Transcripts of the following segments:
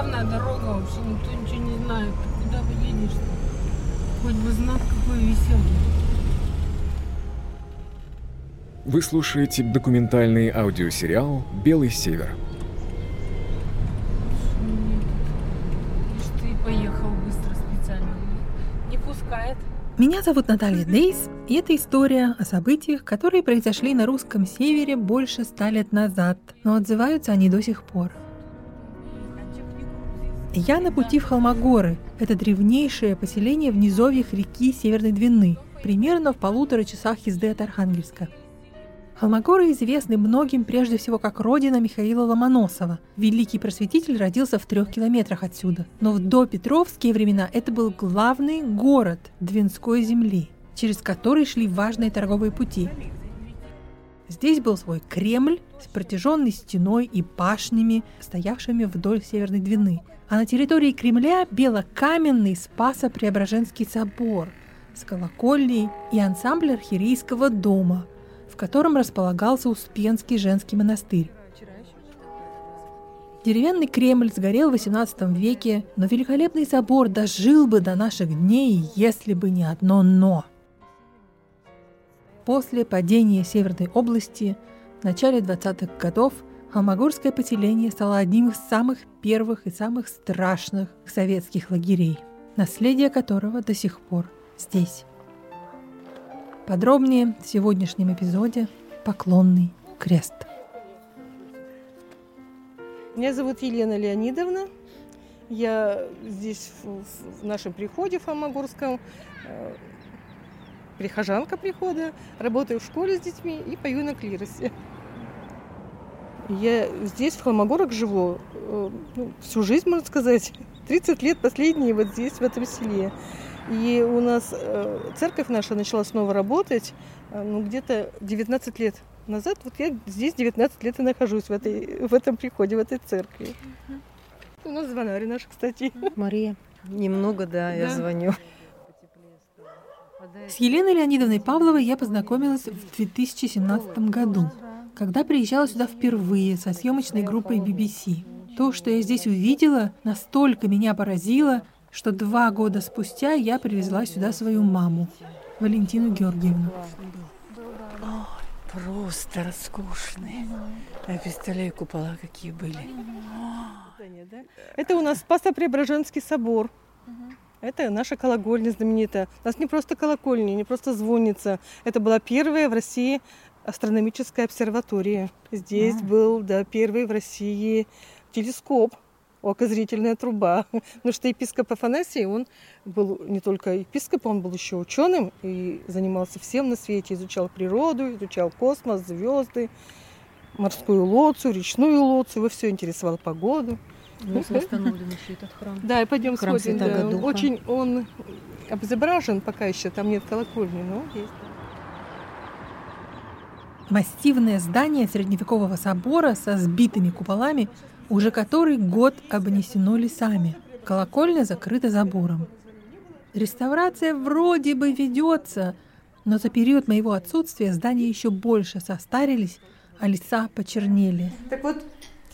славная дорога, вообще никто ничего не знает. Куда вы едешь Хоть бы знак какой веселый. Вы слушаете документальный аудиосериал «Белый север». Ты поехал быстро специально. Не пускает. Меня зовут Наталья Дейс, и это история о событиях, которые произошли на русском севере больше ста лет назад, но отзываются они до сих пор. Я на пути в Холмогоры. Это древнейшее поселение в низовьях реки Северной Двины, примерно в полутора часах езды от Архангельска. Холмогоры известны многим прежде всего как родина Михаила Ломоносова. Великий просветитель родился в трех километрах отсюда. Но в допетровские времена это был главный город Двинской земли, через который шли важные торговые пути. Здесь был свой Кремль с протяженной стеной и башнями, стоявшими вдоль Северной Двины. А на территории Кремля белокаменный Спасо-Преображенский собор с колокольней и ансамбль архиерейского дома – в котором располагался Успенский женский монастырь. Деревянный Кремль сгорел в XVIII веке, но великолепный собор дожил бы до наших дней, если бы не одно «но». После падения Северной области в начале 20-х годов Холмогорское поселение стало одним из самых первых и самых страшных советских лагерей, наследие которого до сих пор здесь. Подробнее в сегодняшнем эпизоде «Поклонный крест». Меня зовут Елена Леонидовна. Я здесь в, нашем приходе в Фомогорском, э, прихожанка прихода, работаю в школе с детьми и пою на клиросе. Я здесь, в Холмогорах, живу э, ну, всю жизнь, можно сказать. 30 лет последние вот здесь, в этом селе. И у нас э, церковь наша начала снова работать, э, ну, где-то 19 лет назад. Вот я здесь 19 лет и нахожусь в, этой, в этом приходе, в этой церкви. У нас звонарь наш, кстати. Мария. Немного, да, я звоню. С Еленой Леонидовной Павловой я познакомилась в 2017 году, когда приезжала сюда впервые со съемочной группой BBC. То, что я здесь увидела, настолько меня поразило, что два года спустя я привезла сюда свою маму, Валентину Георгиевну. Ой, просто роскошные. Я представляю, купола какие были. Это у нас Спасо-Преображенский собор. Это наша колокольня знаменитая. У нас не просто колокольня, не просто звонница. Это была первая в России астрономическая обсерватория. Здесь был да, первый в России телескоп окозрительная труба. Потому что епископ Афанасий, он был не только епископом, он был еще ученым и занимался всем на свете, изучал природу, изучал космос, звезды, морскую лоцию, речную лоцию, его все интересовало погоду. У нас восстановлен еще этот храм. Да, и пойдем храм сходим. Да. Очень он обезображен пока еще, там нет колокольни, но есть. Массивное здание средневекового собора со сбитыми куполами уже который год обнесено лесами. Колокольня закрыта забором. Реставрация вроде бы ведется, но за период моего отсутствия здания еще больше состарились, а леса почернели. Так вот,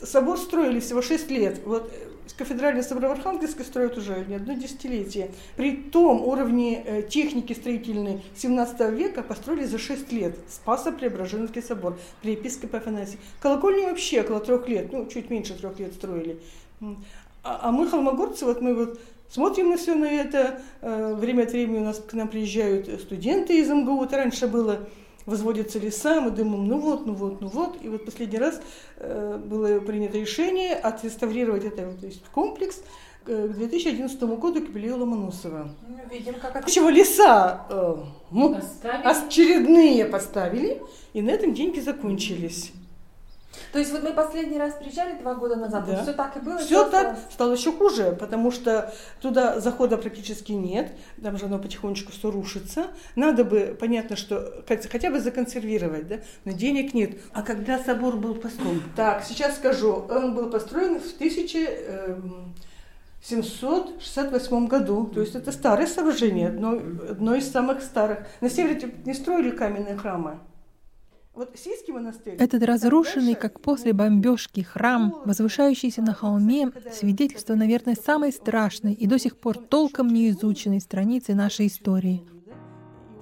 собор строили всего 6 лет. Вот кафедральный собор в Архангельске строят уже не одно десятилетие. При том уровне э, техники строительной 17 века построили за 6 лет Спасо-Преображенский собор при епископе Афанасии. Колокольни вообще около трех лет, ну, чуть меньше трех лет строили. А, а мы, холмогорцы, вот мы вот смотрим на все на это. Э, время от времени у нас к нам приезжают студенты из МГУ. Это раньше было возводятся леса, мы думаем, ну вот, ну вот, ну вот. И вот последний раз э, было принято решение отреставрировать этот то есть комплекс э, к 2011 году к юбилею Ломоносова. Видим, как это... Чего леса э, ну, очередные поставили, и на этом деньги закончились. То есть вот мы последний раз приезжали два года назад, да. все так и было? Все так, стало еще хуже, потому что туда захода практически нет, там же оно потихонечку все рушится. Надо бы, понятно, что хотя бы законсервировать, да, но денег нет. А когда собор был построен? Так, сейчас скажу. Он был построен в 1768 году. То есть это старое сооружение, одно, одно из самых старых. На севере не строили каменные храмы. Этот разрушенный, как после ну, бомбежки, храм, возвышающийся на холме, свидетельство, наверное, самой страшной и до сих пор толком не изученной страницы нашей истории.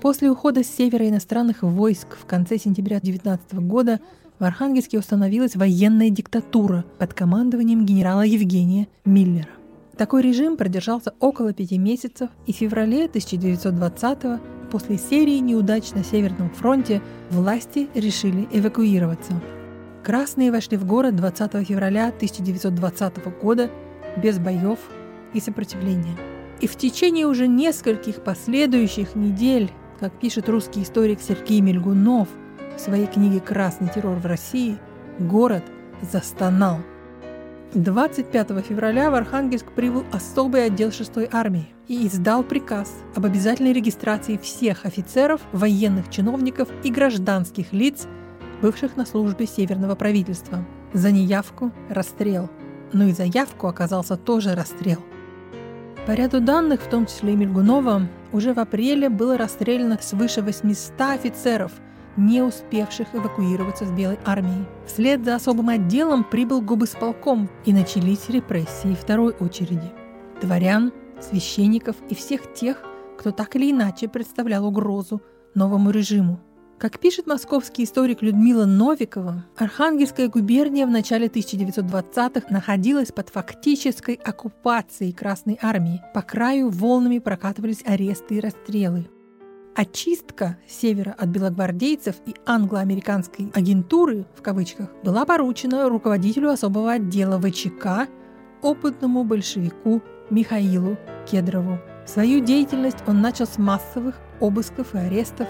После ухода с севера иностранных войск в конце сентября 19 года в Архангельске установилась военная диктатура под командованием генерала Евгения Миллера. Такой режим продержался около пяти месяцев, и в феврале 1920 после серии неудач на Северном фронте власти решили эвакуироваться. Красные вошли в город 20 февраля 1920 года без боев и сопротивления. И в течение уже нескольких последующих недель, как пишет русский историк Сергей Мельгунов в своей книге «Красный террор в России», город застонал – 25 февраля в Архангельск прибыл особый отдел 6-й армии и издал приказ об обязательной регистрации всех офицеров, военных чиновников и гражданских лиц, бывших на службе Северного правительства. За неявку – расстрел. Но и за явку оказался тоже расстрел. По ряду данных, в том числе и Мельгунова, уже в апреле было расстреляно свыше 800 офицеров – не успевших эвакуироваться с Белой армией. Вслед за особым отделом прибыл губысполком, и начались репрессии второй очереди. Дворян, священников и всех тех, кто так или иначе представлял угрозу новому режиму. Как пишет московский историк Людмила Новикова, Архангельская губерния в начале 1920-х находилась под фактической оккупацией Красной армии. По краю волнами прокатывались аресты и расстрелы. Очистка севера от белогвардейцев и англо-американской агентуры, в кавычках, была поручена руководителю особого отдела ВЧК, опытному большевику Михаилу Кедрову. Свою деятельность он начал с массовых обысков и арестов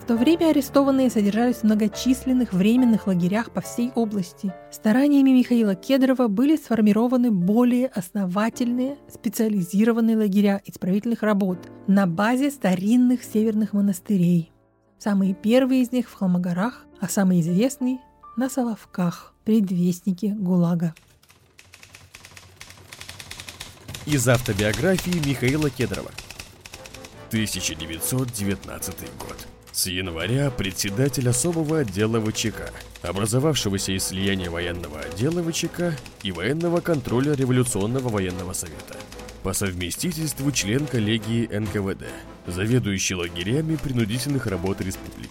в то время арестованные содержались в многочисленных временных лагерях по всей области. Стараниями Михаила Кедрова были сформированы более основательные специализированные лагеря исправительных работ на базе старинных северных монастырей. Самые первые из них в Холмогорах, а самый известный – на Соловках, предвестники ГУЛАГа. Из автобиографии Михаила Кедрова. 1919 год. С января председатель особого отдела ВЧК, образовавшегося из слияния военного отдела ВЧК и военного контроля Революционного военного совета. По совместительству член коллегии НКВД, заведующий лагерями принудительных работ республики.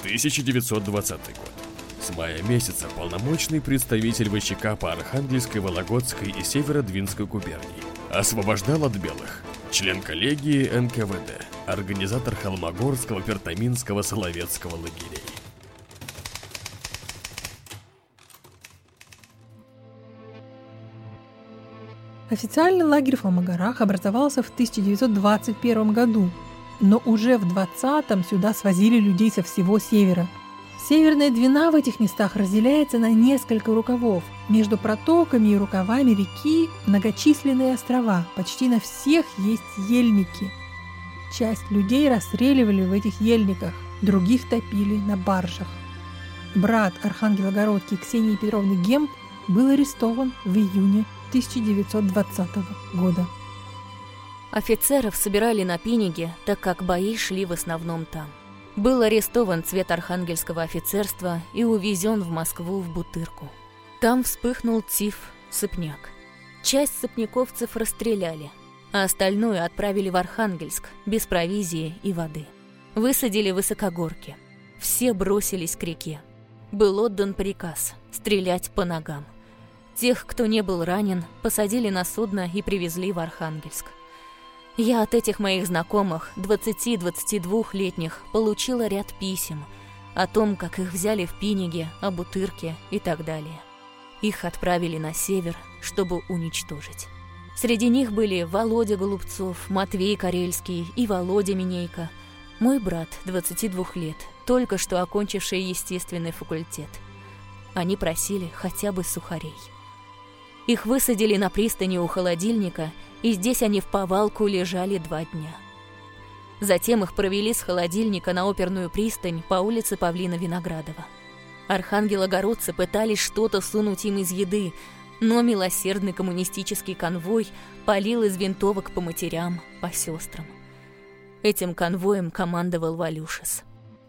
1920 год. С мая месяца полномочный представитель ВЧК по Архангельской, Вологодской и Северодвинской губернии. Освобождал от белых. Член коллегии НКВД организатор Холмогорского, Пертаминского, Соловецкого лагерей. Официальный лагерь в Холмогорах образовался в 1921 году, но уже в 20-м сюда свозили людей со всего севера. Северная Двина в этих местах разделяется на несколько рукавов. Между протоками и рукавами реки многочисленные острова, почти на всех есть ельники – Часть людей расстреливали в этих ельниках, других топили на баржах. Брат Архангела-Городки Ксении Петровны Гемп был арестован в июне 1920 года. Офицеров собирали на Пиниге, так как бои шли в основном там. Был арестован цвет архангельского офицерства и увезен в Москву в Бутырку. Там вспыхнул тиф, сыпняк. Часть сыпняковцев расстреляли – а остальное отправили в Архангельск без провизии и воды. Высадили высокогорки. Все бросились к реке. Был отдан приказ стрелять по ногам. Тех, кто не был ранен, посадили на судно и привезли в Архангельск. Я от этих моих знакомых, 20-22-летних, получила ряд писем о том, как их взяли в Пиниге, о Бутырке и так далее. Их отправили на север, чтобы уничтожить. Среди них были Володя Голубцов, Матвей Карельский и Володя Минейко. Мой брат, 22 лет, только что окончивший естественный факультет. Они просили хотя бы сухарей. Их высадили на пристани у холодильника, и здесь они в повалку лежали два дня. Затем их провели с холодильника на оперную пристань по улице Павлина Виноградова. Архангелогородцы пытались что-то сунуть им из еды, но милосердный коммунистический конвой палил из винтовок по матерям, по сестрам. Этим конвоем командовал Валюшес.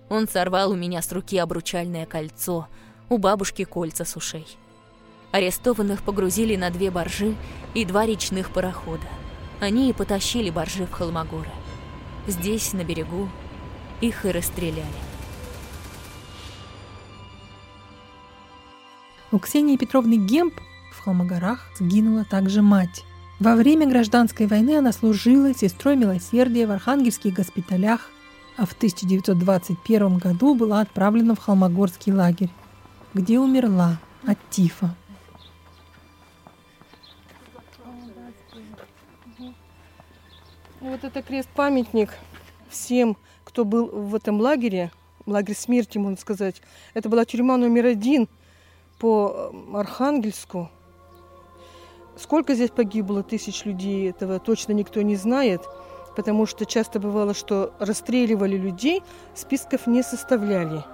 Он сорвал у меня с руки обручальное кольцо, у бабушки кольца с ушей. Арестованных погрузили на две баржи и два речных парохода. Они и потащили баржи в Холмогоры. Здесь, на берегу, их и расстреляли. У Ксении Петровны Гемп в Холмогорах сгинула также мать. Во время гражданской войны она служила сестрой милосердия в архангельских госпиталях, а в 1921 году была отправлена в Холмогорский лагерь, где умерла от тифа. Вот это крест-памятник всем, кто был в этом лагере, лагерь смерти, можно сказать. Это была тюрьма номер один по Архангельску. Сколько здесь погибло тысяч людей, этого точно никто не знает, потому что часто бывало, что расстреливали людей, списков не составляли.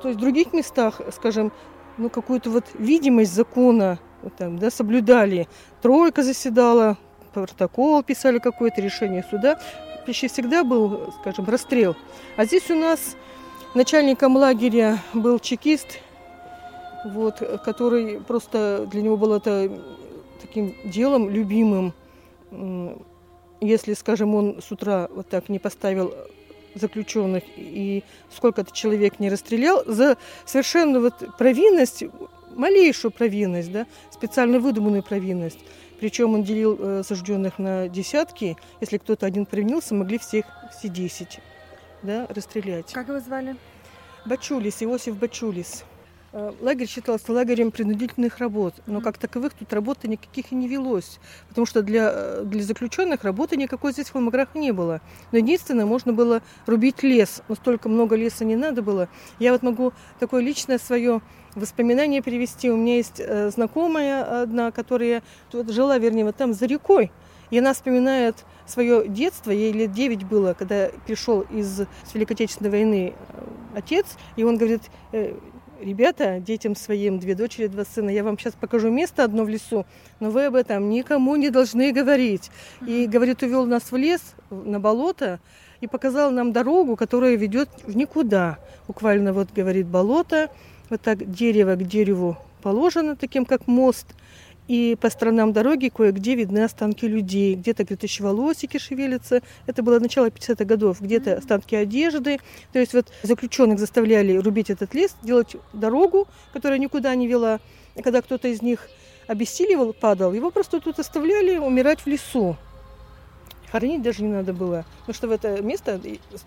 То есть в других местах, скажем, ну, какую-то вот видимость закона вот там, да, соблюдали. Тройка заседала, протокол писали какое-то решение суда. Почти всегда был, скажем, расстрел. А здесь у нас начальником лагеря был чекист, вот, который просто для него было это таким делом любимым. Если, скажем, он с утра вот так не поставил заключенных и сколько-то человек не расстрелял за совершенно вот провинность, малейшую провинность, да, специально выдуманную провинность. Причем он делил э, осужденных на десятки. Если кто-то один провинился, могли всех все десять да, расстрелять. Как его звали? Бачулис, Иосиф Бачулис. Э, лагерь считался лагерем принудительных работ, но как таковых тут работы никаких и не велось, потому что для, э, для заключенных работы никакой здесь в Холмограх не было. Но единственное, можно было рубить лес, но столько много леса не надо было. Я вот могу такое личное свое воспоминание привести. У меня есть э, знакомая одна, которая жила, вернее, вот там за рекой. И она вспоминает свое детство, ей лет 9 было, когда пришел из Великой Отечественной войны отец, и он говорит, «Э, ребята, детям своим, две дочери, два сына, я вам сейчас покажу место одно в лесу, но вы об этом никому не должны говорить. И, говорит, увел нас в лес, на болото, и показал нам дорогу, которая ведет в никуда. Буквально вот, говорит, болото, вот так дерево к дереву положено, таким как мост. И по сторонам дороги кое-где видны останки людей. Где-то, говорит, еще волосики шевелятся. Это было начало 50-х годов. Где-то останки одежды. То есть вот заключенных заставляли рубить этот лес, делать дорогу, которая никуда не вела. Когда кто-то из них обессиливал, падал, его просто тут оставляли умирать в лесу. Хоронить даже не надо было. Потому что в это место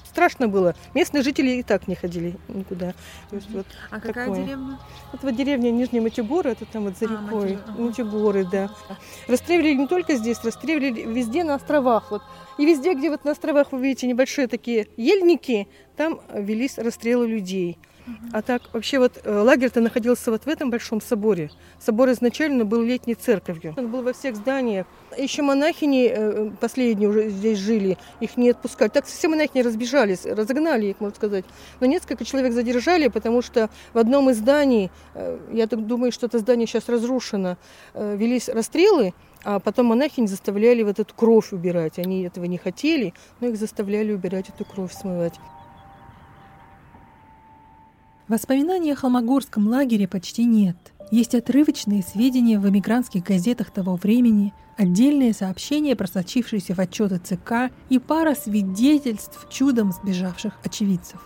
страшно было. Местные жители и так не ходили никуда. То есть, вот а какая такое. деревня? Это вот деревня Нижние Матигоры, это там вот за А, рекой. Ага. Матигоры, да. Расстреливали не только здесь, расстреливали везде на островах. Вот. И везде, где вот на островах вы видите небольшие такие ельники, там велись расстрелы людей. А так, вообще вот э, лагерь-то находился вот в этом большом соборе. Собор изначально был летней церковью. Он был во всех зданиях. Еще монахини э, последние уже здесь жили, их не отпускали. Так все монахини разбежались, разогнали их, можно сказать. Но несколько человек задержали, потому что в одном из зданий, э, я так думаю, что это здание сейчас разрушено, э, велись расстрелы, а потом монахини заставляли вот эту кровь убирать. Они этого не хотели, но их заставляли убирать эту кровь, смывать. Воспоминаний о Холмогорском лагере почти нет. Есть отрывочные сведения в эмигрантских газетах того времени, отдельные сообщения, просочившиеся в отчеты ЦК и пара свидетельств чудом сбежавших очевидцев.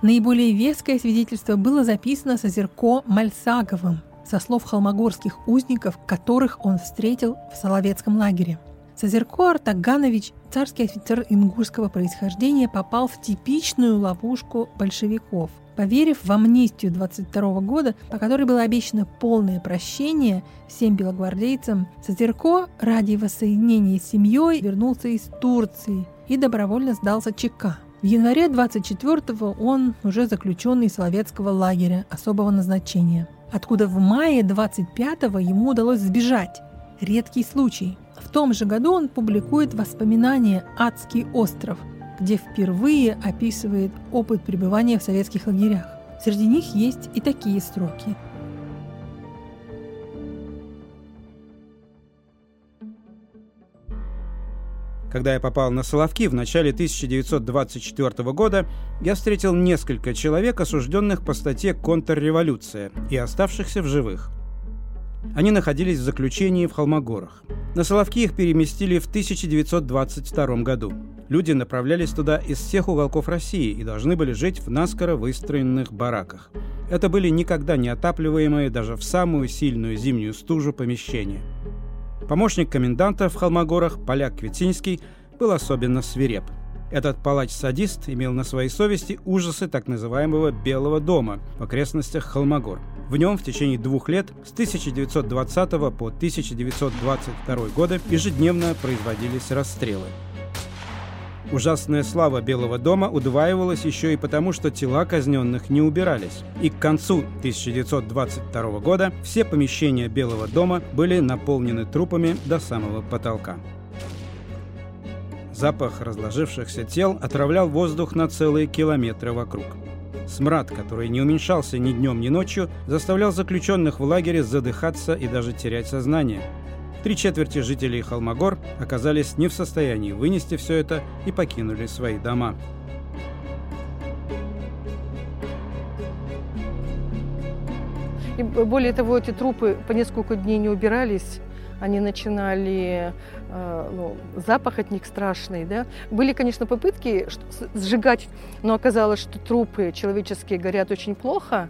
Наиболее веское свидетельство было записано Созерко Мальсаговым со слов холмогорских узников, которых он встретил в Соловецком лагере. Созерко Артаганович, царский офицер ингушского происхождения, попал в типичную ловушку большевиков – Поверив в амнистию 22 года, по которой было обещано полное прощение всем белогвардейцам, Созерко ради воссоединения с семьей вернулся из Турции и добровольно сдался ЧК. В январе 24-го он уже заключенный Соловецкого лагеря особого назначения, откуда в мае 25-го ему удалось сбежать. Редкий случай. В том же году он публикует воспоминания «Адский остров», где впервые описывает опыт пребывания в советских лагерях. Среди них есть и такие строки. Когда я попал на Соловки в начале 1924 года, я встретил несколько человек, осужденных по статье «Контрреволюция» и оставшихся в живых. Они находились в заключении в Холмогорах. На Соловки их переместили в 1922 году. Люди направлялись туда из всех уголков России и должны были жить в наскоро выстроенных бараках. Это были никогда не отапливаемые даже в самую сильную зимнюю стужу помещения. Помощник коменданта в Холмогорах, поляк Квитинский, был особенно свиреп. Этот палач-садист имел на своей совести ужасы так называемого «Белого дома» в окрестностях Холмогор. В нем в течение двух лет с 1920 по 1922 годы ежедневно производились расстрелы. Ужасная слава Белого дома удваивалась еще и потому, что тела казненных не убирались. И к концу 1922 года все помещения Белого дома были наполнены трупами до самого потолка. Запах разложившихся тел отравлял воздух на целые километры вокруг. Смрад, который не уменьшался ни днем, ни ночью, заставлял заключенных в лагере задыхаться и даже терять сознание – Три четверти жителей Холмогор оказались не в состоянии вынести все это и покинули свои дома. И более того, эти трупы по несколько дней не убирались, они начинали, э, ну, запах от них страшный, да. Были, конечно, попытки сжигать, но оказалось, что трупы человеческие горят очень плохо,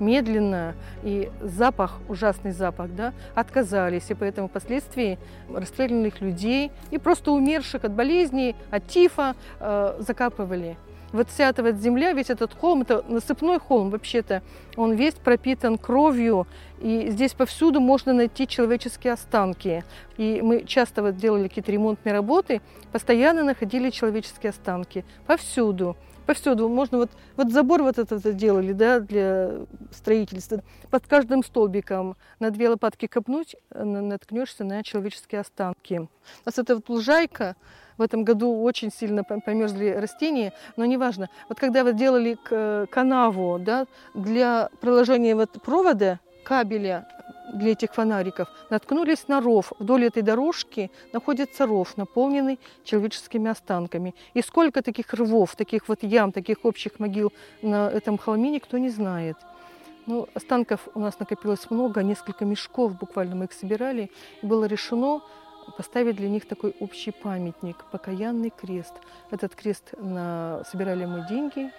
медленно, и запах, ужасный запах, да, отказались. И поэтому впоследствии расстрелянных людей и просто умерших от болезней, от тифа э, закапывали. Вот вся эта вот земля, весь этот холм, это насыпной холм вообще-то, он весь пропитан кровью, и здесь повсюду можно найти человеческие останки. И мы часто вот делали какие-то ремонтные работы, постоянно находили человеческие останки, повсюду повсюду. Можно вот, вот забор вот этот делали, да, для строительства. Под каждым столбиком на две лопатки копнуть, э, наткнешься на человеческие останки. У нас это вот лужайка, в этом году очень сильно померзли растения, но неважно. Вот когда вы делали канаву да, для проложения вот провода, кабеля для этих фонариков, наткнулись на ров. Вдоль этой дорожки находится ров, наполненный человеческими останками. И сколько таких рвов, таких вот ям, таких общих могил на этом холме, никто не знает. Ну, останков у нас накопилось много, несколько мешков, буквально мы их собирали. И было решено поставить для них такой общий памятник, покаянный крест. Этот крест на... собирали мы деньги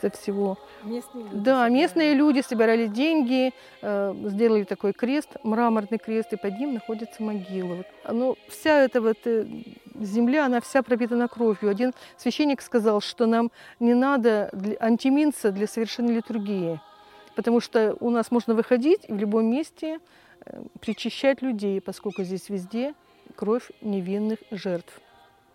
со всего. Местные люди да, собирали. местные люди собирали деньги, э, сделали такой крест, мраморный крест, и под ним находится могила. Вот. Ну, вся эта вот э, земля, она вся пропитана кровью. Один священник сказал, что нам не надо для, антиминца для совершенной литургии, потому что у нас можно выходить и в любом месте э, причащать людей, поскольку здесь везде кровь невинных жертв.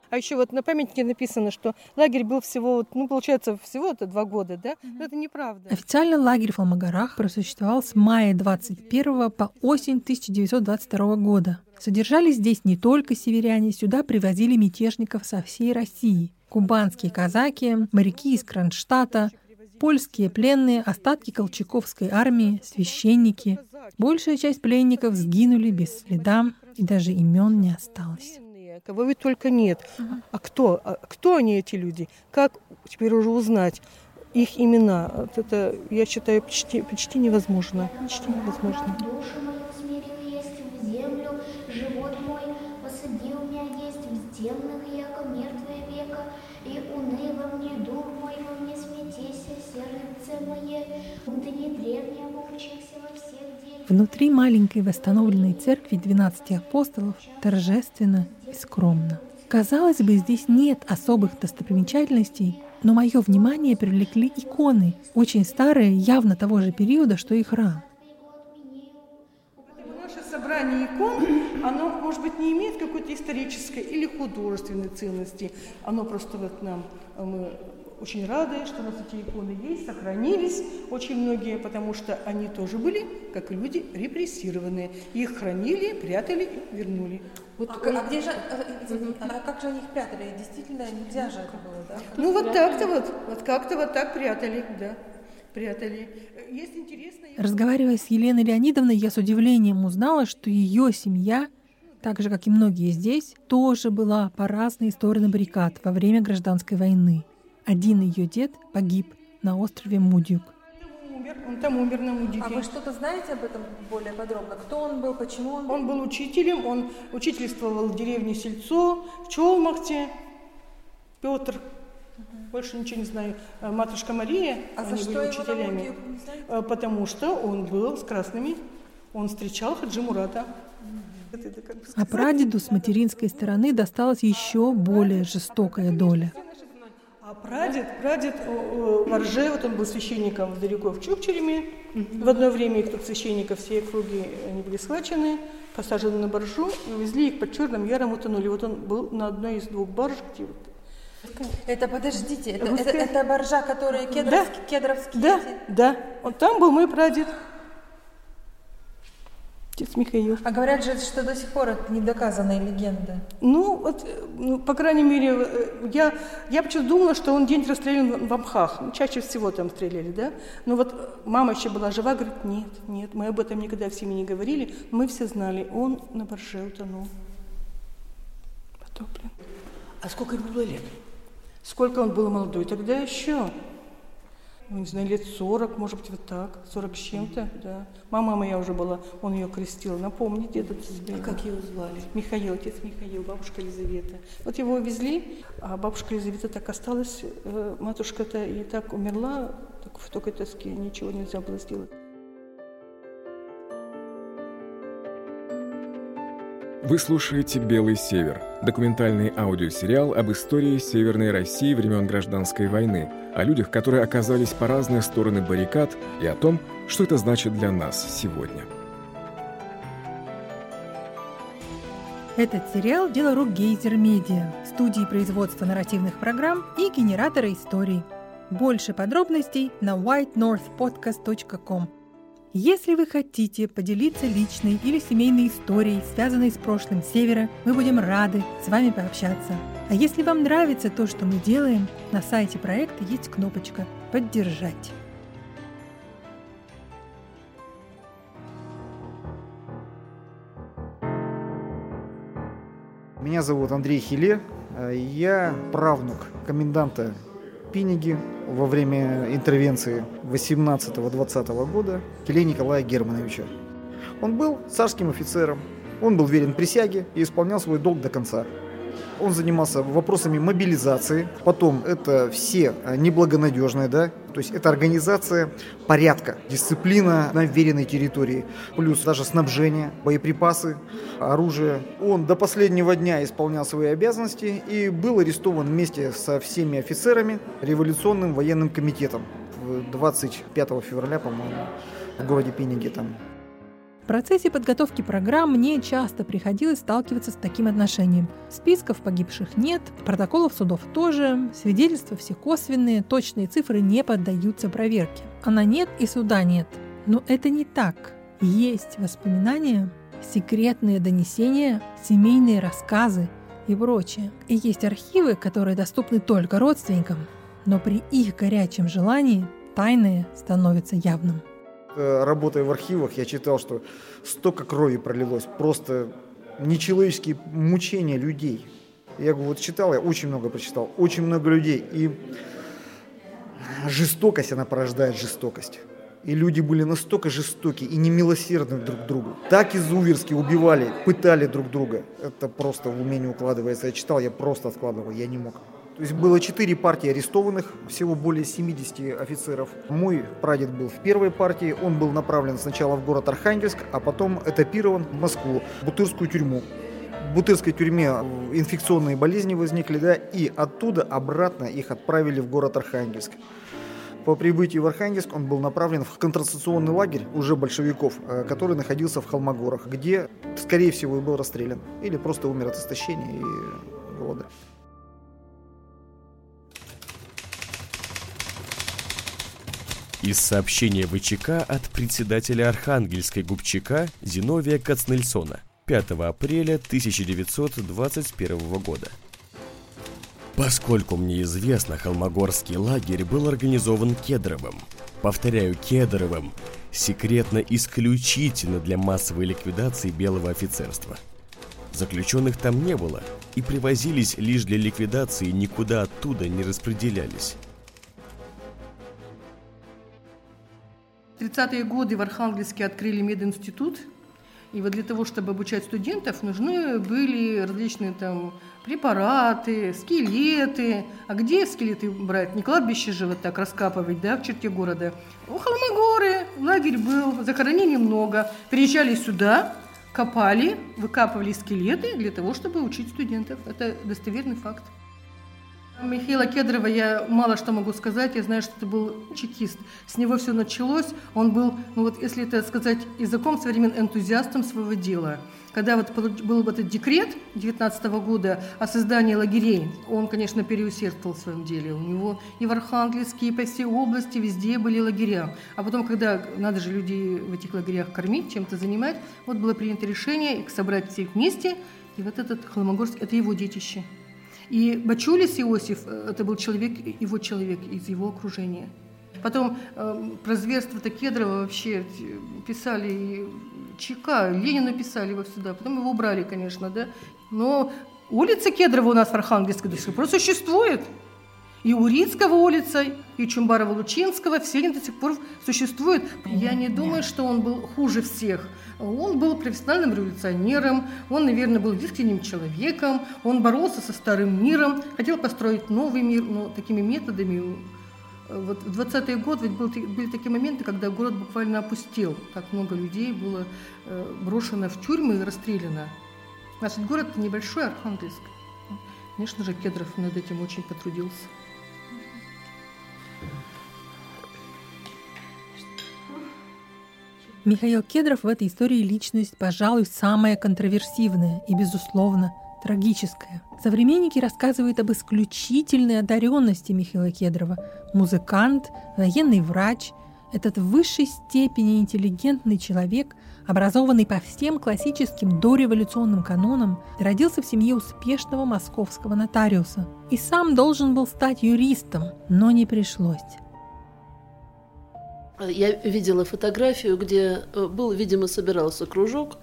А еще вот на памятнике написано, что лагерь был всего, ну, получается, всего это два года, да? Но это неправда. Официально лагерь в Алмагарах просуществовал с мая 21 по осень 1922 года. Содержались здесь не только северяне, сюда привозили мятежников со всей России. Кубанские казаки, моряки из Кронштадта, польские пленные, остатки колчаковской армии, священники. Большая часть пленников сгинули без следа, и даже имен не осталось кого ведь только нет. А кто? А кто они, эти люди? Как теперь уже узнать их имена? Вот это, я считаю, почти, почти невозможно. Почти невозможно. Внутри маленькой восстановленной церкви 12 апостолов торжественно и скромно. Казалось бы, здесь нет особых достопримечательностей, но мое внимание привлекли иконы, очень старые, явно того же периода, что и храм. Наше собрание икон, оно, может быть, не имеет какой-то исторической или художественной ценности. Оно просто вот нам, мы очень рады, что у нас эти иконы есть, сохранились очень многие, потому что они тоже были, как и люди, репрессированные. Их хранили, прятали и вернули. Вот а, он... а где же, а, а как же они их прятали? Действительно, нельзя же это было, да? Ну вот так-то вот, вот как-то вот так прятали, да, прятали. Есть интересно... Разговаривая с Еленой Леонидовной, я с удивлением узнала, что ее семья так же, как и многие здесь, тоже была по разные стороны баррикад во время гражданской войны. Один ее дед погиб на острове Мудюк. Он там умер на Мудике. А вы что-то знаете об этом более подробно? Кто он был, почему он был? Он был учителем, он учительствовал в деревне Сельцо, в Челмахте. Петр, больше ничего не знаю. А Матушка Мария, А за они что были его на учителями. Мудюк, не знаете? А, Потому что он был с красными, он встречал Хаджи Мурата. А прадеду с материнской стороны досталась еще более жестокая доля. А прадед, прадед э, э, в Орже, вот он был священником далеко в Чукчереме. В одно время их тут священников все округи, они были схвачены, посажены на баржу, и увезли их под Черным Яром, утонули. Вот он был на одной из двух барж, где вот Это, подождите, это, Русская? это, это боржа, которые кедровские, кедровские Да, эти? да. Вот там был мой прадед. Отец Михаил. А говорят же, что до сих пор это недоказанная легенда. Ну, вот, э, ну, по крайней мере, э, я, я почему думала, что он день расстрелян в- в Амхах. Ну, Чаще всего там стреляли, да? Но вот э, мама еще была жива, говорит, нет, нет, мы об этом никогда в семье не говорили. Мы все знали, он на борже утонул. Потоплен. А сколько ему было лет? Сколько он был молодой тогда еще? Ну, не знаю, лет 40, может быть, вот так, 40 с чем-то, да. Мама моя уже была, он ее крестил, напомните этот А как его звали? Михаил, отец Михаил, бабушка Елизавета. Вот его увезли, а бабушка Елизавета так осталась, э, матушка-то и так умерла, так в такой тоске, ничего нельзя было сделать. Вы слушаете «Белый север» – документальный аудиосериал об истории Северной России времен Гражданской войны, о людях, которые оказались по разные стороны баррикад, и о том, что это значит для нас сегодня. Этот сериал – дело рук Гейзер Медиа, студии производства нарративных программ и генератора историй. Больше подробностей на whitenorthpodcast.com. Если вы хотите поделиться личной или семейной историей, связанной с прошлым Севера, мы будем рады с вами пообщаться. А если вам нравится то, что мы делаем, на сайте проекта есть кнопочка «Поддержать». Меня зовут Андрей Хиле. Э, Я правнук коменданта Пиниги во время интервенции 18-20 года Хиле Николая Германовича. Он был царским офицером, он был верен присяге и исполнял свой долг до конца. Он занимался вопросами мобилизации. Потом это все э, неблагонадежные, да, то есть это организация порядка, дисциплина на веренной территории, плюс даже снабжение, боеприпасы, оружие. Он до последнего дня исполнял свои обязанности и был арестован вместе со всеми офицерами революционным военным комитетом в 25 февраля, по-моему, в городе Пиниге там. В процессе подготовки программ мне часто приходилось сталкиваться с таким отношением. Списков погибших нет, протоколов судов тоже, свидетельства все косвенные, точные цифры не поддаются проверке. А на нет и суда нет. Но это не так. Есть воспоминания, секретные донесения, семейные рассказы и прочее. И есть архивы, которые доступны только родственникам, но при их горячем желании тайное становится явным. Э, Работая в архивах, я читал, что столько крови пролилось, просто нечеловеческие мучения людей. Я говорю, вот читал, я очень много прочитал, очень много людей. И жестокость, она порождает жестокость. И люди были настолько жестоки и немилосердны друг к другу. Так изуверски убивали, пытали друг друга. Это просто в уме не укладывается. Я читал, я просто откладывал, я не мог. То есть было четыре партии арестованных, всего более 70 офицеров. Мой прадед был в первой партии, он был направлен сначала в город Архангельск, а потом этапирован в Москву, в Бутырскую тюрьму. В Бутырской тюрьме инфекционные болезни возникли, да, и оттуда обратно их отправили в город Архангельск. По прибытии в Архангельск он был направлен в концентрационный лагерь уже большевиков, э, который находился в Холмогорах, где, скорее всего, и был расстрелян. Или просто умер от истощения и голода. Из сообщения ВЧК от председателя Архангельской губчака Зиновия Кацнельсона 5 апреля 1921 года. Поскольку мне известно, Холмогорский лагерь был организован Кедровым. Повторяю, Кедровым. Секретно исключительно для массовой ликвидации белого офицерства. Заключенных там не было, и привозились лишь для ликвидации, никуда оттуда не распределялись. 30-е годы в Архангельске открыли мединститут, и вот для того, чтобы обучать студентов, нужны были различные там препараты, скелеты. А где скелеты брать? Не кладбище же вот так раскапывать, да, в черте города. У Холмогоры лагерь был, захоронений много. Приезжали сюда, копали, выкапывали скелеты для того, чтобы учить студентов. Это достоверный факт. Михаила Кедрова я мало что могу сказать. Я знаю, что это был чекист. С него все началось. Он был, ну вот если это сказать языком современным, энтузиастом своего дела. Когда вот был этот декрет 19 года о создании лагерей, он, конечно, переусердствовал в своем деле. У него и в Архангельске, и по всей области везде были лагеря. А потом, когда надо же людей в этих лагерях кормить, чем-то занимать, вот было принято решение их собрать всех вместе. И вот этот Холмогорск – это его детище. И Бачулис Иосиф э, – это был человек, его человек из его окружения. Потом э, про зверство Кедрова вообще писали и ЧК, Ленину писали его сюда, потом его убрали, конечно, да. Но улица Кедрова у нас в Архангельске до сих пор существует. И Урицкого улица, и Чумбарова-Лучинского, все они до сих пор существуют. Я не думаю, что он был хуже всех. Он был профессиональным революционером, он, наверное, был искренним человеком, он боролся со старым миром, хотел построить новый мир, но такими методами вот в 20-е годы ведь был, были такие моменты, когда город буквально опустел. Так много людей было э, брошено в тюрьмы и расстреляно. Наш город небольшой, Архангельск. Конечно же, Кедров над этим очень потрудился. Михаил Кедров в этой истории личность, пожалуй, самая контроверсивная и, безусловно, трагическая. Современники рассказывают об исключительной одаренности Михаила Кедрова. Музыкант, военный врач, этот в высшей степени интеллигентный человек, образованный по всем классическим дореволюционным канонам, родился в семье успешного московского нотариуса и сам должен был стать юристом, но не пришлось. Я видела фотографию, где э, был, видимо, собирался кружок,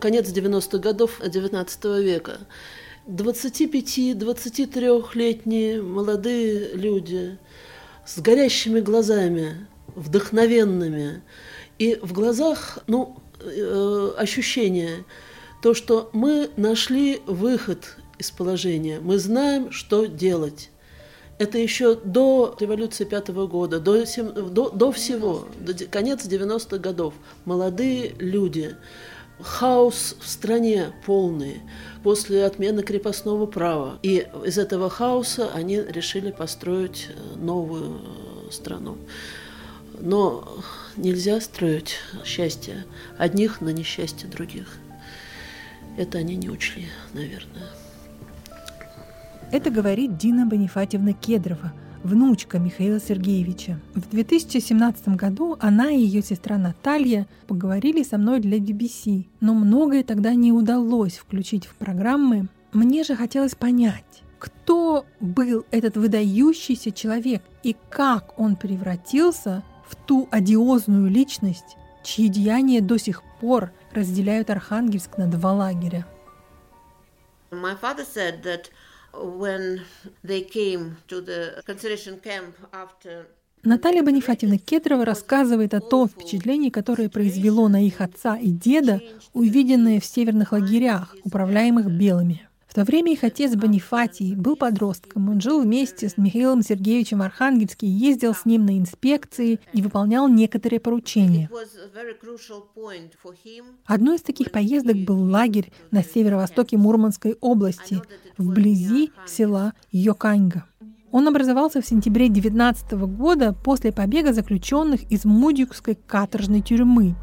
конец 90-х годов 19 века. 25-23-летние молодые люди с горящими глазами, вдохновенными. И в глазах, ну, э, ощущение, то, что мы нашли выход из положения, мы знаем, что делать. Это еще до революции пятого года, до, до, до всего, до конец 90-х годов. Молодые люди, хаос в стране полный после отмены крепостного права. И из этого хаоса они решили построить э, новую э, страну. Но нельзя строить счастье одних на несчастье других. Это они не учли, наверное. Это говорит Дина Бонифатьевна Кедрова, внучка Михаила Сергеевича. В 2017 году она и ее сестра Наталья поговорили со мной для BBC, но многое тогда не удалось включить в программы. Мне же хотелось понять, кто был этот выдающийся человек и как он превратился в ту одиозную личность, чьи деяния до сих пор разделяют Архангельск на два лагеря. My father said that Наталья Бонифатьевна Кетрова рассказывает о том впечатлении, которое произвело на их отца и деда, увиденное в северных лагерях, управляемых белыми. В то время их отец Бонифатий был подростком. Он жил вместе с Михаилом Сергеевичем Архангельским, ездил с ним на инспекции и выполнял некоторые поручения. Одной из таких поездок был лагерь на северо-востоке Мурманской области, вблизи села Йоканьга. Он образовался в сентябре 19 года после побега заключенных из Мудюкской каторжной тюрьмы.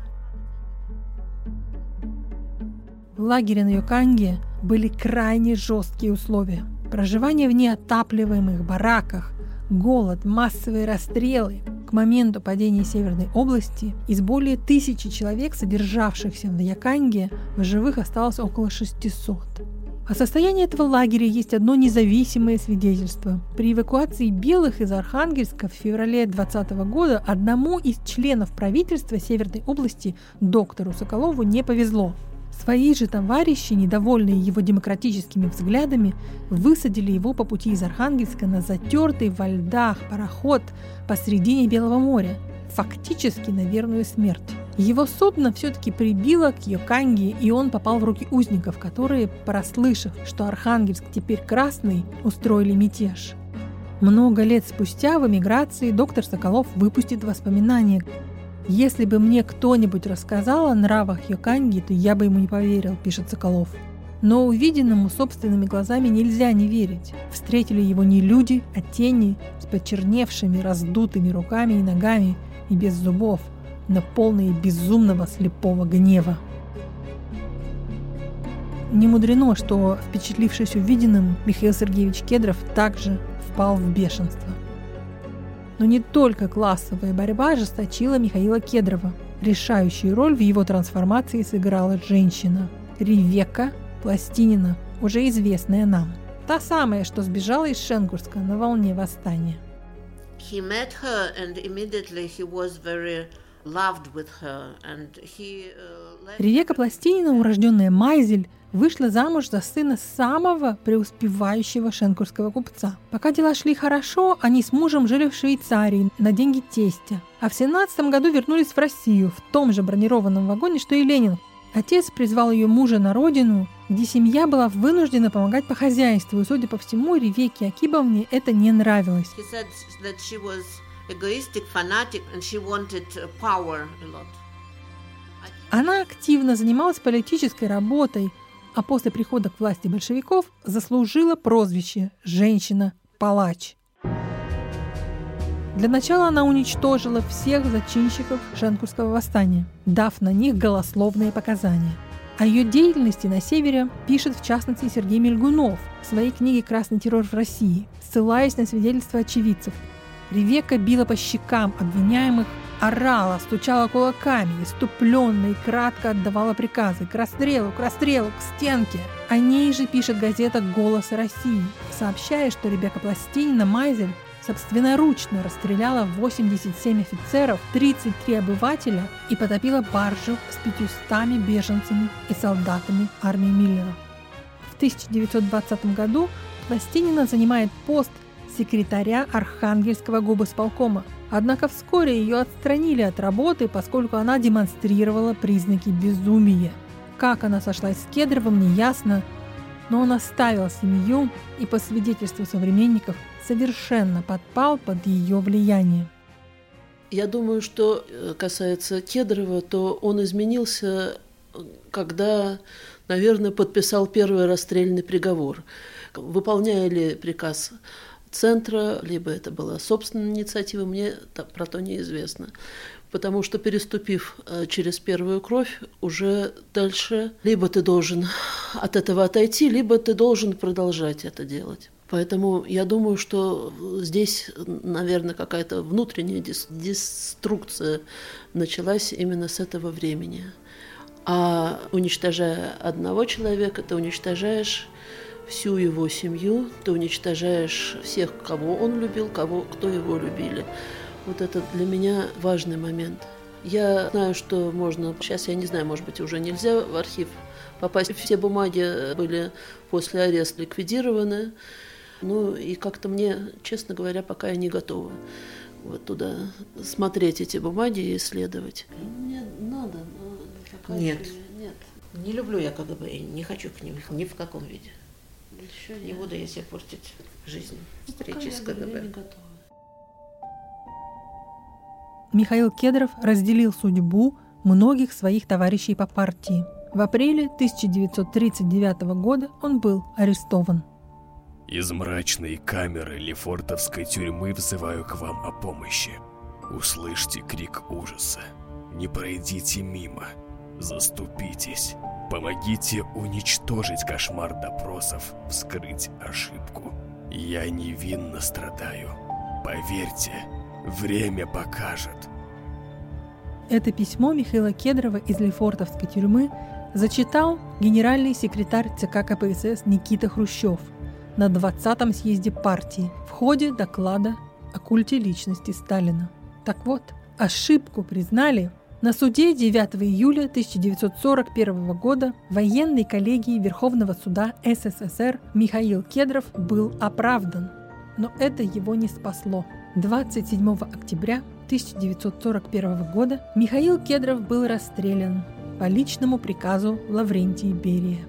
В лагере на Йоканге были крайне жесткие условия. Проживание в неотапливаемых бараках, голод, массовые расстрелы. К моменту падения Северной области из более тысячи человек, содержавшихся в Яканге, в живых осталось около 600. О состоянии этого лагеря есть одно независимое свидетельство. При эвакуации белых из Архангельска в феврале 2020 года одному из членов правительства Северной области, доктору Соколову, не повезло. Свои же товарищи, недовольные его демократическими взглядами, высадили его по пути из Архангельска на затертый во льдах пароход посредине Белого моря, фактически на верную смерть. Его судно все-таки прибило к Йоканге, и он попал в руки узников, которые, прослышав, что Архангельск теперь красный, устроили мятеж. Много лет спустя в эмиграции доктор Соколов выпустит воспоминания. «Если бы мне кто-нибудь рассказал о нравах Йоканги, то я бы ему не поверил», – пишет Соколов. Но увиденному собственными глазами нельзя не верить. Встретили его не люди, а тени с почерневшими, раздутыми руками и ногами и без зубов – но полные безумного слепого гнева. Не мудрено, что, впечатлившись увиденным, Михаил Сергеевич Кедров также впал в бешенство. Но не только классовая борьба ожесточила Михаила Кедрова. Решающую роль в его трансформации сыграла женщина – Ревека Пластинина, уже известная нам. Та самая, что сбежала из Шенгурска на волне восстания. He met her and immediately he was very Uh, Ревека Пластинина, урожденная Майзель, вышла замуж за сына самого преуспевающего шенкурского купца. Пока дела шли хорошо, они с мужем жили в Швейцарии на деньги тестя, а в 17 году вернулись в Россию в том же бронированном вагоне, что и Ленин. Отец призвал ее мужа на родину, где семья была вынуждена помогать по хозяйству, и, судя по всему, Ревеке Акибовне это не нравилось uh. Она активно занималась политической работой, а после прихода к власти большевиков заслужила прозвище «женщина-палач». Для начала она уничтожила всех зачинщиков Шенкурского восстания, дав на них голословные показания. О ее деятельности на севере пишет в частности Сергей Мельгунов в своей книге «Красный террор в России», ссылаясь на свидетельства очевидцев, Ревека била по щекам обвиняемых, орала, стучала кулаками, иступленно и кратко отдавала приказы к расстрелу, к расстрелу, к стенке. О ней же пишет газета «Голос России», сообщая, что Ребека Пластинина Майзель собственноручно расстреляла 87 офицеров, 33 обывателя и потопила баржу с 500 беженцами и солдатами армии Миллера. В 1920 году Пластинина занимает пост секретаря Архангельского губосполкома. Однако вскоре ее отстранили от работы, поскольку она демонстрировала признаки безумия. Как она сошлась с Кедровым, не ясно, но он оставил семью и, по свидетельству современников, совершенно подпал под ее влияние. Я думаю, что э, касается Кедрова, то он изменился, когда, наверное, подписал первый расстрельный приговор. Выполняя ли приказ центра, либо это была собственная инициатива, мне про то неизвестно. Потому что переступив э, через первую кровь, уже дальше либо ты должен от этого отойти, либо ты должен продолжать это делать. Поэтому я думаю, что здесь, наверное, какая-то внутренняя деструкция началась именно с этого времени. А уничтожая одного человека, ты уничтожаешь всю его семью, ты уничтожаешь всех, кого он любил, кого, кто его любили. Вот это для меня важный момент. Я знаю, что можно, сейчас я не знаю, может быть, уже нельзя в архив попасть. Все бумаги были после ареста ликвидированы. Ну и как-то мне, честно говоря, пока я не готова вот туда смотреть эти бумаги и исследовать. Мне надо, но пока нет. нет. Не люблю я КГБ не хочу к ним ни в каком виде. Еще не буду я себе портить жизнь ну, встречи с КГБ. Михаил Кедров разделил судьбу многих своих товарищей по партии. В апреле 1939 года он был арестован. Из мрачной камеры Лефортовской тюрьмы взываю к вам о помощи. Услышьте крик ужаса. Не пройдите мимо. Заступитесь. Помогите уничтожить кошмар допросов, вскрыть ошибку. Я невинно страдаю. Поверьте, время покажет. Это письмо Михаила Кедрова из Лефортовской тюрьмы зачитал генеральный секретарь ЦК КПСС Никита Хрущев на 20-м съезде партии в ходе доклада о культе личности Сталина. Так вот, ошибку признали На суде 9 июля 1941 года военной коллегии Верховного суда СССР Михаил Кедров был оправдан. Но это его не спасло. 27 октября 1941 года Михаил Кедров был расстрелян по личному приказу Лаврентия Берия.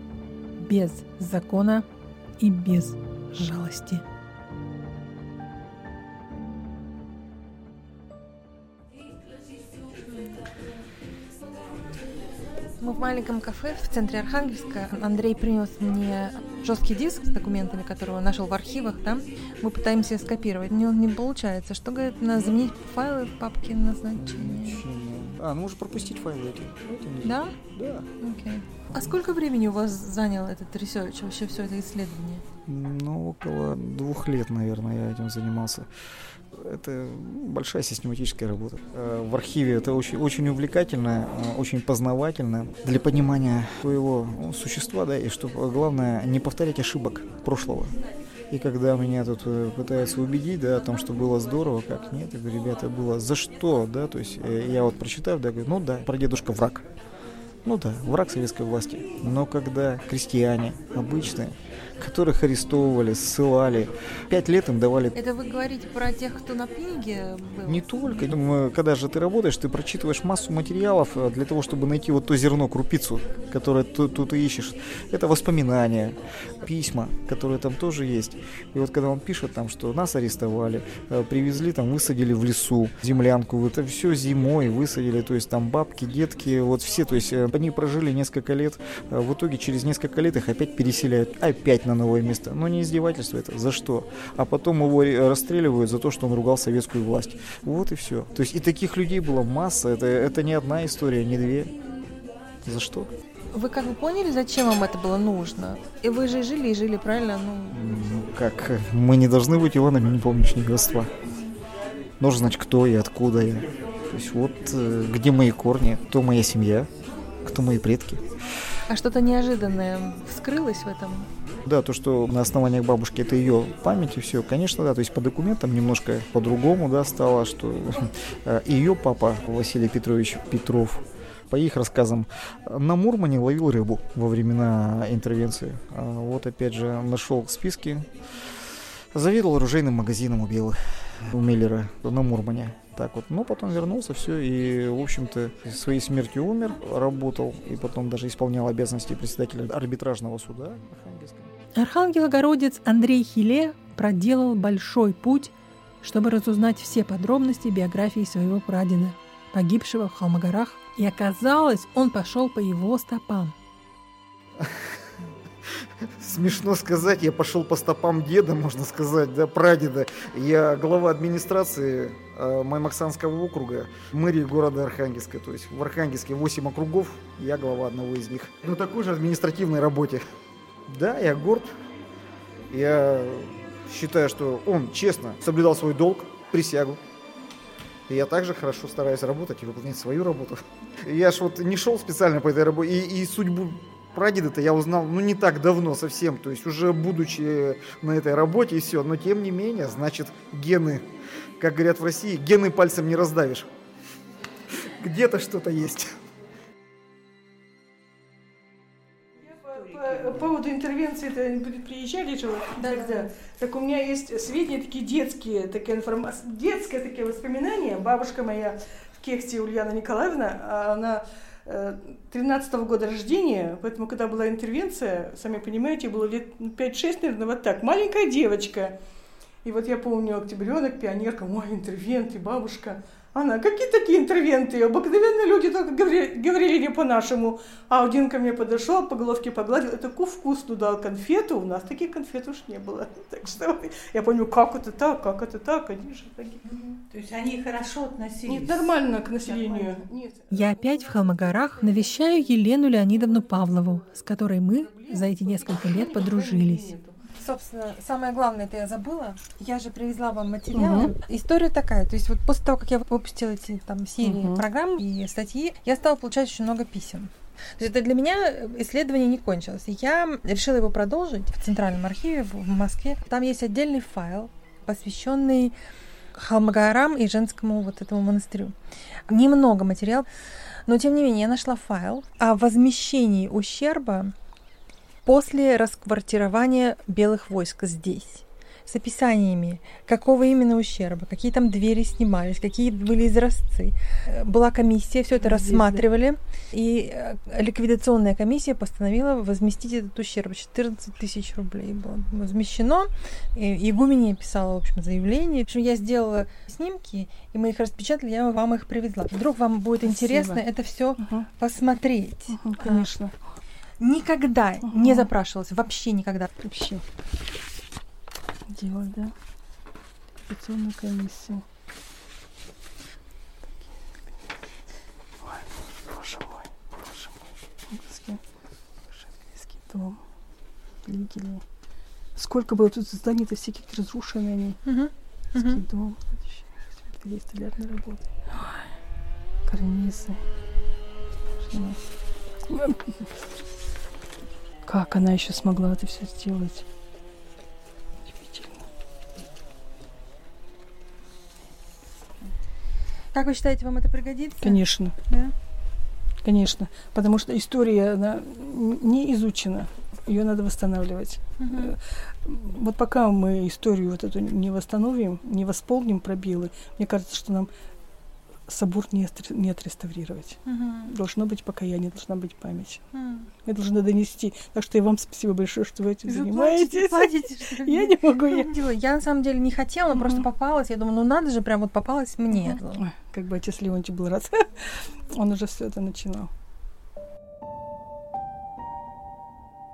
Без закона и без жалости. Мы в маленьком кафе в центре Архангельска. Андрей принес мне жесткий диск с документами, которые он нашел в архивах, да? Мы пытаемся скопировать. Мне он не получается. Что говорит, надо заменить файлы в папке назначения? А, ну можно пропустить файлы эти. эти да? Да. Окей. А сколько времени у вас занял этот research, вообще все это исследование? Ну, около двух лет, наверное, я этим занимался это большая систематическая работа. Э, в архиве это очень, очень увлекательно, э, очень познавательно для понимания своего ну, существа, да, и чтобы главное не повторять ошибок прошлого. И когда меня тут э, пытаются убедить, да, о том, что было здорово, как нет, я говорю, ребята, было за что, да, то есть я вот прочитав, да, говорю, ну да, прадедушка враг. Ну да, враг советской власти. Но когда крестьяне обычные которых арестовывали, ссылали. Пять лет им давали... Это вы говорите про тех, кто на книге был? Не только. Думаю, когда же ты работаешь, ты прочитываешь массу материалов э, для того, чтобы найти вот то зерно, крупицу, которое тут, и ищешь. Это воспоминания, письма, которые там тоже есть. И вот когда он пишет там, что нас арестовали, э, привезли там, высадили в лесу землянку, это все зимой высадили, то есть там бабки, детки, вот все, то есть э, они прожили несколько лет, в итоге через несколько лет их опять переселяют, опять на на новое место. Но не издевательство это. За что? А потом его расстреливают за то, что он ругал советскую власть. Вот и все. То есть и таких людей была масса. Это, это не одна история, не две. За что? Вы как бы поняли, зачем вам это было нужно? И вы же жили и жили, правильно? Ну... ну как? Мы не должны быть Иванами, не помнишь родства. Нужно знать, кто я, откуда я. То есть вот э, где мои корни, кто моя семья, кто мои предки. А что-то неожиданное вскрылось в этом? Да, то, что на основаниях бабушки это ее память и все, конечно, да, то есть по документам немножко по-другому, да, стало, что э, ее папа Василий Петрович Петров по их рассказам, на Мурмане ловил рыбу во времена интервенции. А вот опять же нашел списки, заведовал оружейным магазином у Белых, у Миллера на Мурмане. Так вот, но потом вернулся, все, и, в общем-то, своей смертью умер, работал, и потом даже исполнял обязанности председателя арбитражного суда Архангельска. Архангел-огородец Андрей Хиле проделал большой путь, чтобы разузнать все подробности биографии своего прадеда, погибшего в Холмогорах, и оказалось, он пошел по его стопам. Смешно сказать, я пошел по стопам деда, можно сказать, да, прадеда. Я глава администрации э, Маймаксанского округа, мэрии города Архангельска. То есть в Архангельске 8 округов, я глава одного из них. На такой же административной работе. Да, я горд. Я считаю, что он честно соблюдал свой долг, присягу. И я также хорошо стараюсь работать и выполнять свою работу. Я ж вот не шел специально по этой работе. И, и судьбу прадеда-то я узнал, ну, не так давно совсем. То есть уже будучи на этой работе и все. Но тем не менее, значит, гены, как говорят в России, гены пальцем не раздавишь. Где-то что-то есть. Поводу интервенции, это приезжали же да, тогда, да. так у меня есть сведения такие детские, такие информация, детское такие воспоминания. Бабушка моя в Кехте Ульяна Николаевна, а она 13 -го года рождения, поэтому, когда была интервенция, сами понимаете, было лет 5-6, наверное, вот так, маленькая девочка. И вот я помню, октябренок, пионерка, мой интервент и бабушка – она, какие такие интервенты? Обыкновенные люди только говорили, говорили не по-нашему. А один ко мне подошел, по головке погладил, это вкусно дал конфету, у нас таких конфет уж не было. Так что я помню, как это так, как это так, они же такие. То есть они хорошо относились? Нет, нормально к населению. Нет. Я опять в Холмогорах навещаю Елену Леонидовну Павлову, с которой мы за эти несколько лет подружились. Собственно, самое главное, это я забыла. Я же привезла вам материалы. Угу. История такая. То есть вот после того, как я выпустила эти там серии угу. программ и статьи, я стала получать очень много писем. То есть это для меня исследование не кончилось. Я решила его продолжить в Центральном архиве в Москве. Там есть отдельный файл, посвященный Халмагарам и женскому вот этому монастырю. Немного материала, но тем не менее я нашла файл о возмещении ущерба после расквартирования белых войск здесь с описаниями, какого именно ущерба, какие там двери снимались, какие были изразцы. Была комиссия, все это Здесь, рассматривали, да. и э, ликвидационная комиссия постановила возместить этот ущерб. 14 тысяч рублей было возмещено. И игуменя писала, в общем, заявление. В общем, я сделала снимки, и мы их распечатали, я вам их привезла. Вдруг вам будет Спасибо. интересно это все угу. посмотреть. Угу, конечно. Никогда угу. не запрашивалась, вообще никогда. Вообще делать, да? Операционную комиссию. Ой, боже мой, боже мой. Шахтинский дом. Лигели. Сколько было тут зданий-то всяких разрушенных они. Угу. угу. дом. Есть столярная работа. Карнизы. Как она еще смогла это все сделать? Как вы считаете, вам это пригодится? Конечно. Да? Конечно. Потому что история, она не изучена. Ее надо восстанавливать. Угу. Вот пока мы историю вот эту не восстановим, не восполним пробелы, мне кажется, что нам собор не, не отреставрировать. Угу. Должно быть покаяние, должна быть память. Угу. Мы должны донести. Так что и вам спасибо большое, что вы этим вы занимаетесь. Платите, платите, я не могу. Я... я на самом деле не хотела, угу. просто попалась. Я думаю, ну надо же, прям вот попалась мне. Угу. Как бы отец Леонтий был рад. Он уже все это начинал.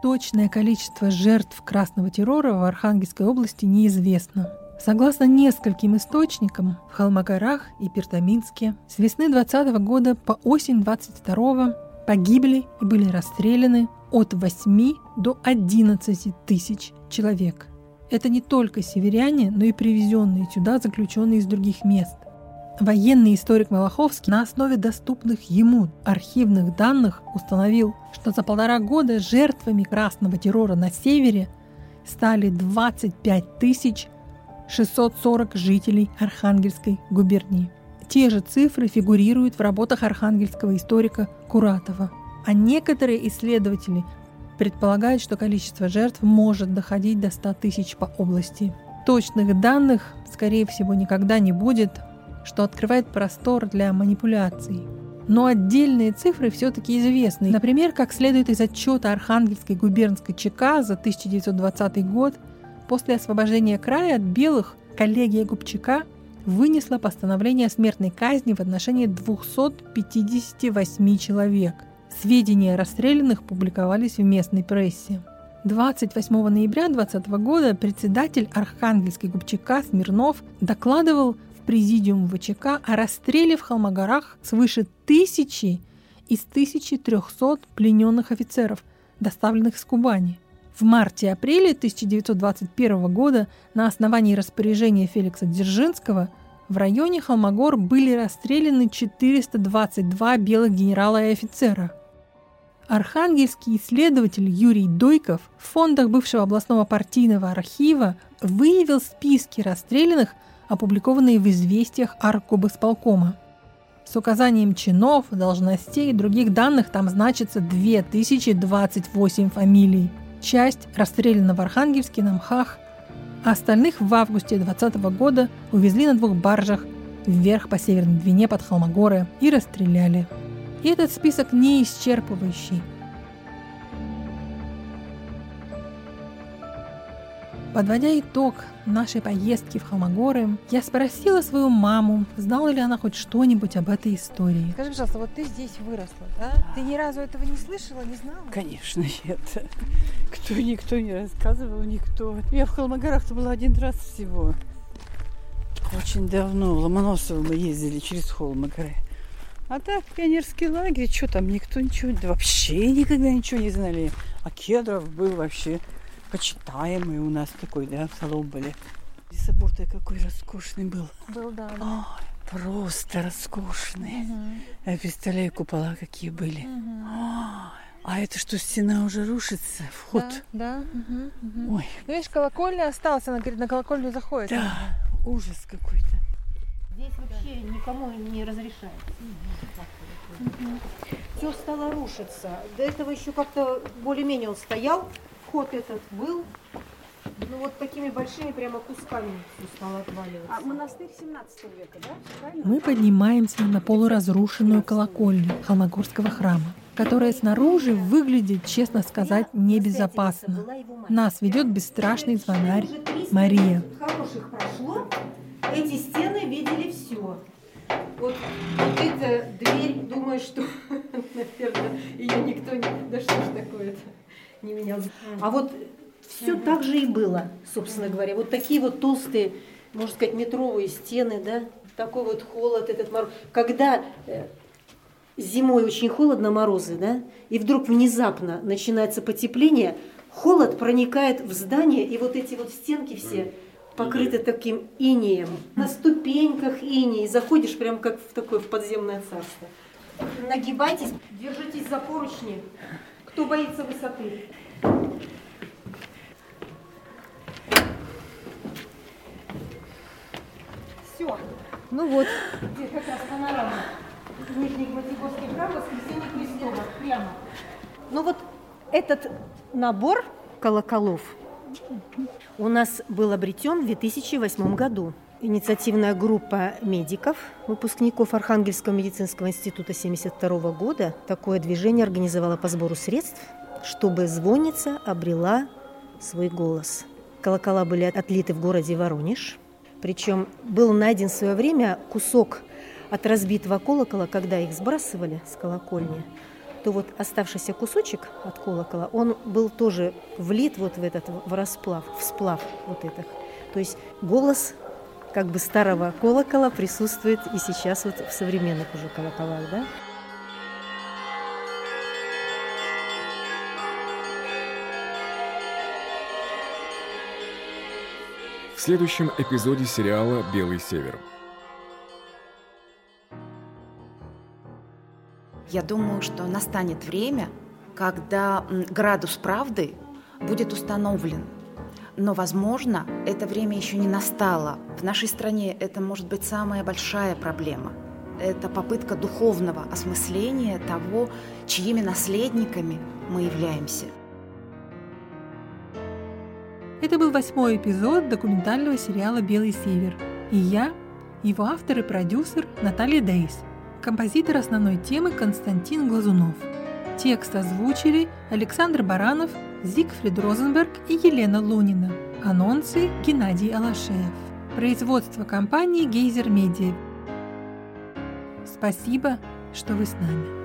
Точное количество жертв красного террора в Архангельской области неизвестно. Согласно нескольким источникам, в Холмогорах и Пертаминске с весны 20 года по осень 22 погибли и были расстреляны от 8 до 11 тысяч человек. Это не только северяне, но и привезенные сюда заключенные из других мест. Военный историк Малаховский на основе доступных ему архивных данных установил, что за полтора года жертвами красного террора на севере стали 25 тысяч 640 жителей Архангельской губернии. Те же цифры фигурируют в работах архангельского историка Куратова. А некоторые исследователи предполагают, что количество жертв может доходить до 100 тысяч по области. Точных данных, скорее всего, никогда не будет, что открывает простор для манипуляций. Но отдельные цифры все-таки известны. Например, как следует из отчета Архангельской губернской ЧК за 1920 год, После освобождения края от белых коллегия Губчака вынесла постановление о смертной казни в отношении 258 человек. Сведения о расстрелянных публиковались в местной прессе. 28 ноября 2020 года председатель Архангельской Губчака Смирнов докладывал в президиум ВЧК о расстреле в Холмогорах свыше тысячи из 1300 плененных офицеров, доставленных с Кубани – в марте-апреле 1921 года на основании распоряжения Феликса Дзержинского в районе Холмогор были расстреляны 422 белых генерала и офицера. Архангельский исследователь Юрий Дойков в фондах бывшего областного партийного архива выявил списки расстрелянных, опубликованные в известиях Аркобысполкома. С указанием чинов, должностей и других данных там значится 2028 фамилий. Часть расстреляна в Архангельске на МХАХ, а остальных в августе 2020 года увезли на двух баржах вверх по Северной Двине под Холмогоры и расстреляли. И этот список не исчерпывающий – Подводя итог нашей поездки в Холмогоры, я спросила свою маму, знала ли она хоть что-нибудь об этой истории. Скажи, пожалуйста, вот ты здесь выросла, да? Ты ни разу этого не слышала, не знала? Конечно, нет. Кто никто не рассказывал, никто. Я в Холмогорах-то была один раз всего. Очень давно в Ломоносово мы ездили через Холмогоры. А так, пионерский лагерь, что там, никто ничего, да вообще никогда ничего не знали. А Кедров был вообще почитаемый у нас такой, да, в Соломболе. Собор-то какой роскошный был. Был, да. да. Ой, просто роскошный. Угу. Я представляю, купола какие были. Угу. а это что, стена уже рушится? Вход? Да, да. Угу, угу. Ой. Ну, видишь, колокольня осталась, она говорит, на колокольню заходит. Да, ужас какой-то. Здесь вообще никому не разрешается. Все стало рушиться. До этого еще как-то более-менее он стоял. Вход этот был. Ну вот такими большими прямо кусками все стало отваливаться. А монастырь 17 века, да? Правильно? Мы поднимаемся на полуразрушенную колокольню Холмогорского храма, которая снаружи выглядит, честно сказать, небезопасно. Нас ведет бесстрашный звонарь Мария. Хороших прошло. Эти стены видели все. Вот, вот эта дверь, думаю, что, наверное, ее никто не... Да что ж такое-то не менял. А вот все так же и было, собственно говоря. Вот такие вот толстые, можно сказать, метровые стены, да, такой вот холод, этот мороз. Когда э, зимой очень холодно, морозы, да, и вдруг внезапно начинается потепление, холод проникает в здание, и вот эти вот стенки все покрыты таким инеем. На ступеньках иней. Заходишь прям как в такое в подземное царство. Нагибайтесь, держитесь за поручни. Кто боится высоты? Все. Ну вот. Здесь как раз панорама. Нижний Гвоздегорский храм, воскресенье Христово. Прямо. Ну вот этот набор колоколов у нас был обретен в 2008 году. Инициативная группа медиков, выпускников Архангельского медицинского института 1972 года, такое движение организовала по сбору средств, чтобы звонница обрела свой голос. Колокола были отлиты в городе Воронеж. Причем был найден в свое время кусок от разбитого колокола, когда их сбрасывали с колокольни то вот оставшийся кусочек от колокола, он был тоже влит вот в этот в расплав, в сплав вот этих. То есть голос как бы старого колокола присутствует и сейчас вот в современных уже колоколах, да? В следующем эпизоде сериала «Белый север». Я думаю, что настанет время, когда градус правды будет установлен. Но, возможно, это время еще не настало. В нашей стране это может быть самая большая проблема. Это попытка духовного осмысления того, чьими наследниками мы являемся. Это был восьмой эпизод документального сериала «Белый север». И я, его автор и продюсер Наталья Дейс композитор основной темы Константин Глазунов. Текст озвучили Александр Баранов, Зигфрид Розенберг и Елена Лунина. Анонсы Геннадий Алашеев. Производство компании «Гейзер Медиа». Спасибо, что вы с нами.